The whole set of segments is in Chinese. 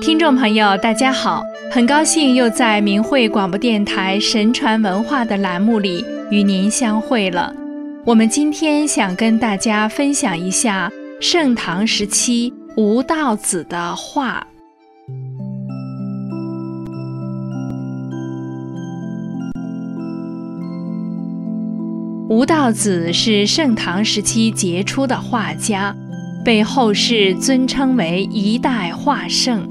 听众朋友，大家好，很高兴又在明慧广播电台神传文化的栏目里与您相会了。我们今天想跟大家分享一下盛唐时期吴道子的画。吴道子是盛唐时期杰出的画家，被后世尊称为一代画圣，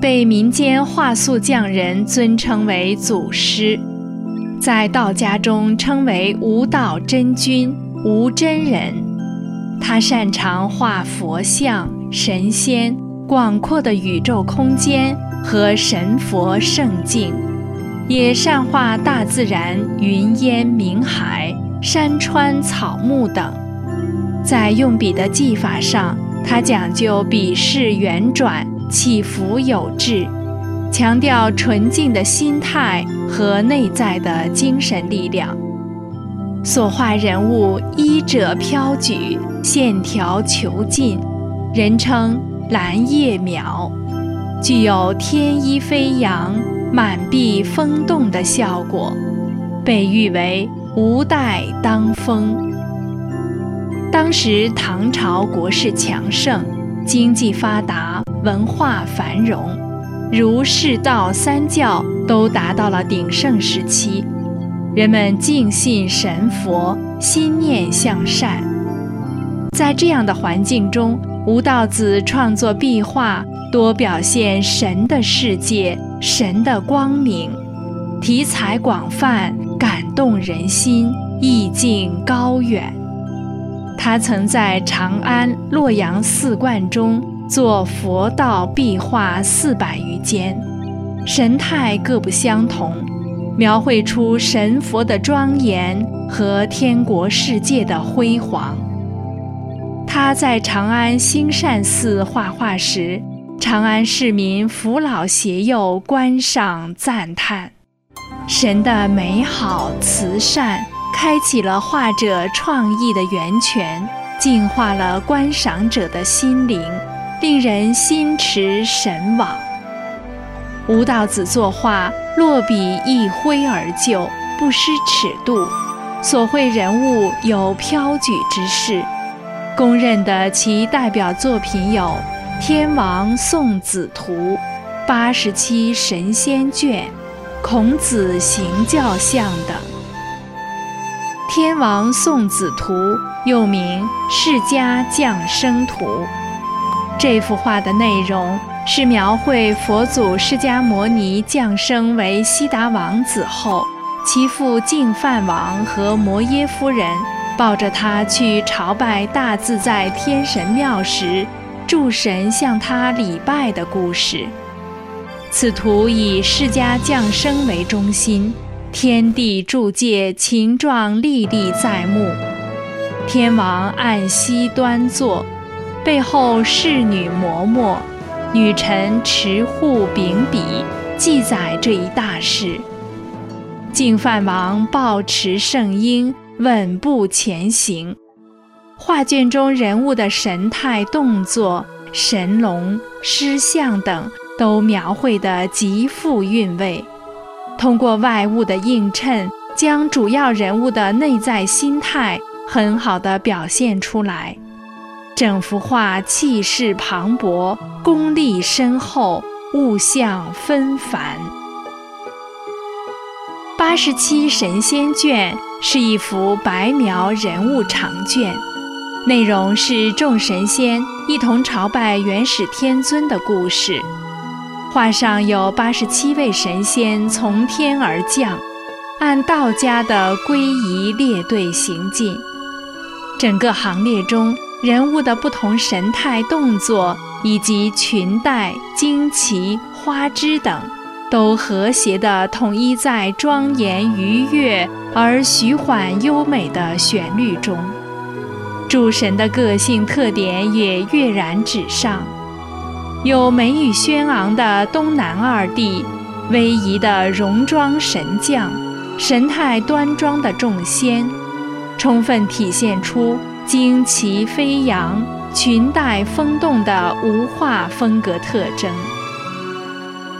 被民间画塑匠人尊称为祖师，在道家中称为无道真君、无真人。他擅长画佛像、神仙、广阔的宇宙空间和神佛圣境，也善画大自然、云烟、明海。山川草木等，在用笔的技法上，他讲究笔势圆转、起伏有致，强调纯净的心态和内在的精神力量。所画人物衣褶飘举，线条遒劲，人称蓝叶描，具有天衣飞扬、满壁风动的效果，被誉为。无代当风。当时唐朝国势强盛，经济发达，文化繁荣，儒释道三教都达到了鼎盛时期，人们敬信神佛，心念向善。在这样的环境中，吴道子创作壁画，多表现神的世界、神的光明，题材广泛。感动人心，意境高远。他曾在长安、洛阳四观中作佛道壁画四百余间，神态各不相同，描绘出神佛的庄严和天国世界的辉煌。他在长安兴善寺画画时，长安市民扶老携幼观赏赞叹。神的美好慈善，开启了画者创意的源泉，净化了观赏者的心灵，令人心驰神往。吴道子作画，落笔一挥而就，不失尺度，所绘人物有飘举之势。公认的其代表作品有《天王送子图》《八十七神仙卷》。孔子行教像等，《天王送子图》又名《释迦降生图》。这幅画的内容是描绘佛祖释迦牟尼降生为悉达王子后，其父净饭王和摩耶夫人抱着他去朝拜大自在天神庙时，诸神向他礼拜的故事。此图以释迦降生为中心，天地铸界情状历历在目。天王按膝端坐，背后侍女嬷嬷，女臣持护秉笔，记载这一大事。净饭王抱持圣婴，稳步前行。画卷中人物的神态、动作、神龙、狮象等。都描绘得极富韵味，通过外物的映衬，将主要人物的内在心态很好地表现出来。整幅画气势磅礴，功力深厚，物象纷繁。八十七神仙卷是一幅白描人物长卷，内容是众神仙一同朝拜元始天尊的故事。画上有八十七位神仙从天而降，按道家的归仪列队行进。整个行列中人物的不同神态、动作以及裙带、旌旗、花枝等，都和谐地统一在庄严愉悦而徐缓优美的旋律中，诸神的个性特点也跃然纸上。有美语轩昂的东南二帝，威仪的戎装神将，神态端庄的众仙，充分体现出旌旗飞扬、裙带风动的无画风格特征。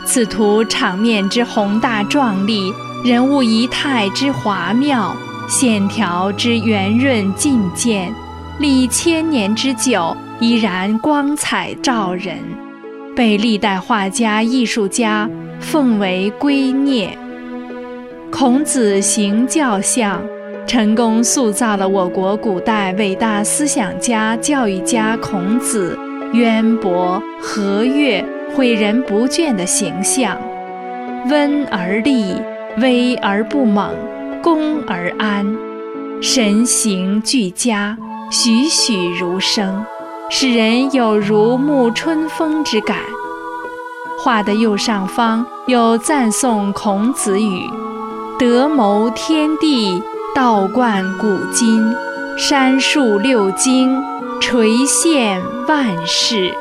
此图场面之宏大壮丽，人物仪态之华妙，线条之圆润劲健，历千年之久，依然光彩照人，被历代画家艺术家奉为圭臬。孔子行教相，成功塑造了我国古代伟大思想家、教育家孔子渊博、和悦。诲人不倦的形象，温而立，威而不猛，恭而安，神形俱佳，栩栩如生，使人有如沐春风之感。画的右上方有赞颂孔子语：“德谋天地，道观古今，山树六经，垂现万世。”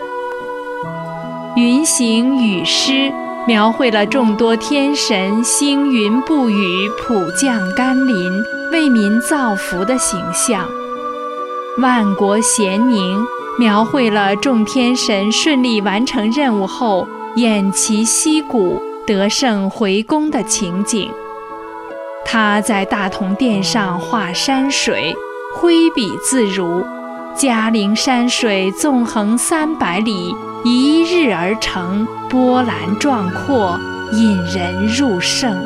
云行雨施，描绘了众多天神星云布雨、普降甘霖、为民造福的形象；万国咸宁，描绘了众天神顺利完成任务后偃旗息鼓、得胜回宫的情景。他在大同殿上画山水，挥笔自如，嘉陵山水纵横三百里。一日而成，波澜壮阔，引人入胜。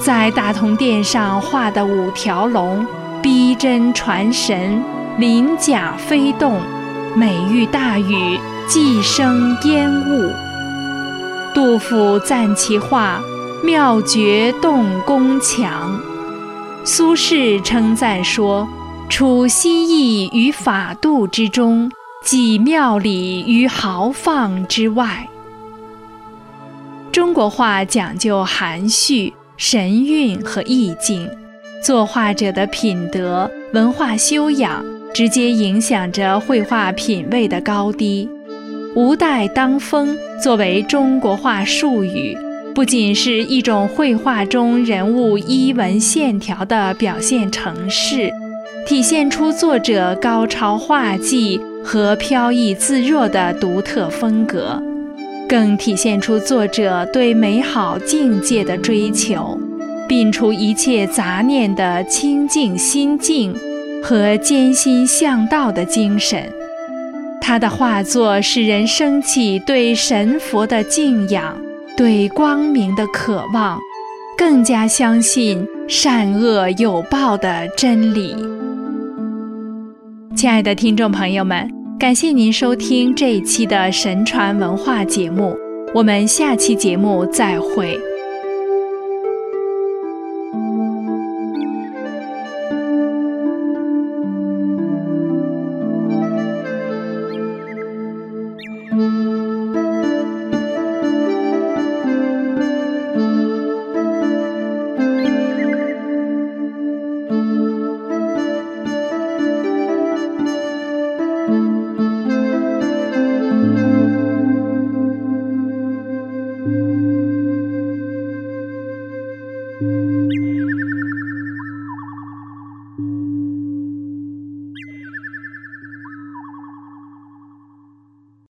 在大同殿上画的五条龙，逼真传神，鳞甲飞动，每遇大雨，即生烟雾。杜甫赞其画妙绝动宫墙，苏轼称赞说：“处心意于法度之中。”几妙理于豪放之外。中国画讲究含蓄、神韵和意境，作画者的品德、文化修养，直接影响着绘画品位的高低。吴带当风作为中国画术语，不仅是一种绘画中人物衣纹线条的表现程式，体现出作者高超画技。和飘逸自若的独特风格，更体现出作者对美好境界的追求，摒除一切杂念的清净心境和艰辛向道的精神。他的画作使人升起对神佛的敬仰，对光明的渴望，更加相信善恶有报的真理。亲爱的听众朋友们，感谢您收听这一期的神传文化节目，我们下期节目再会。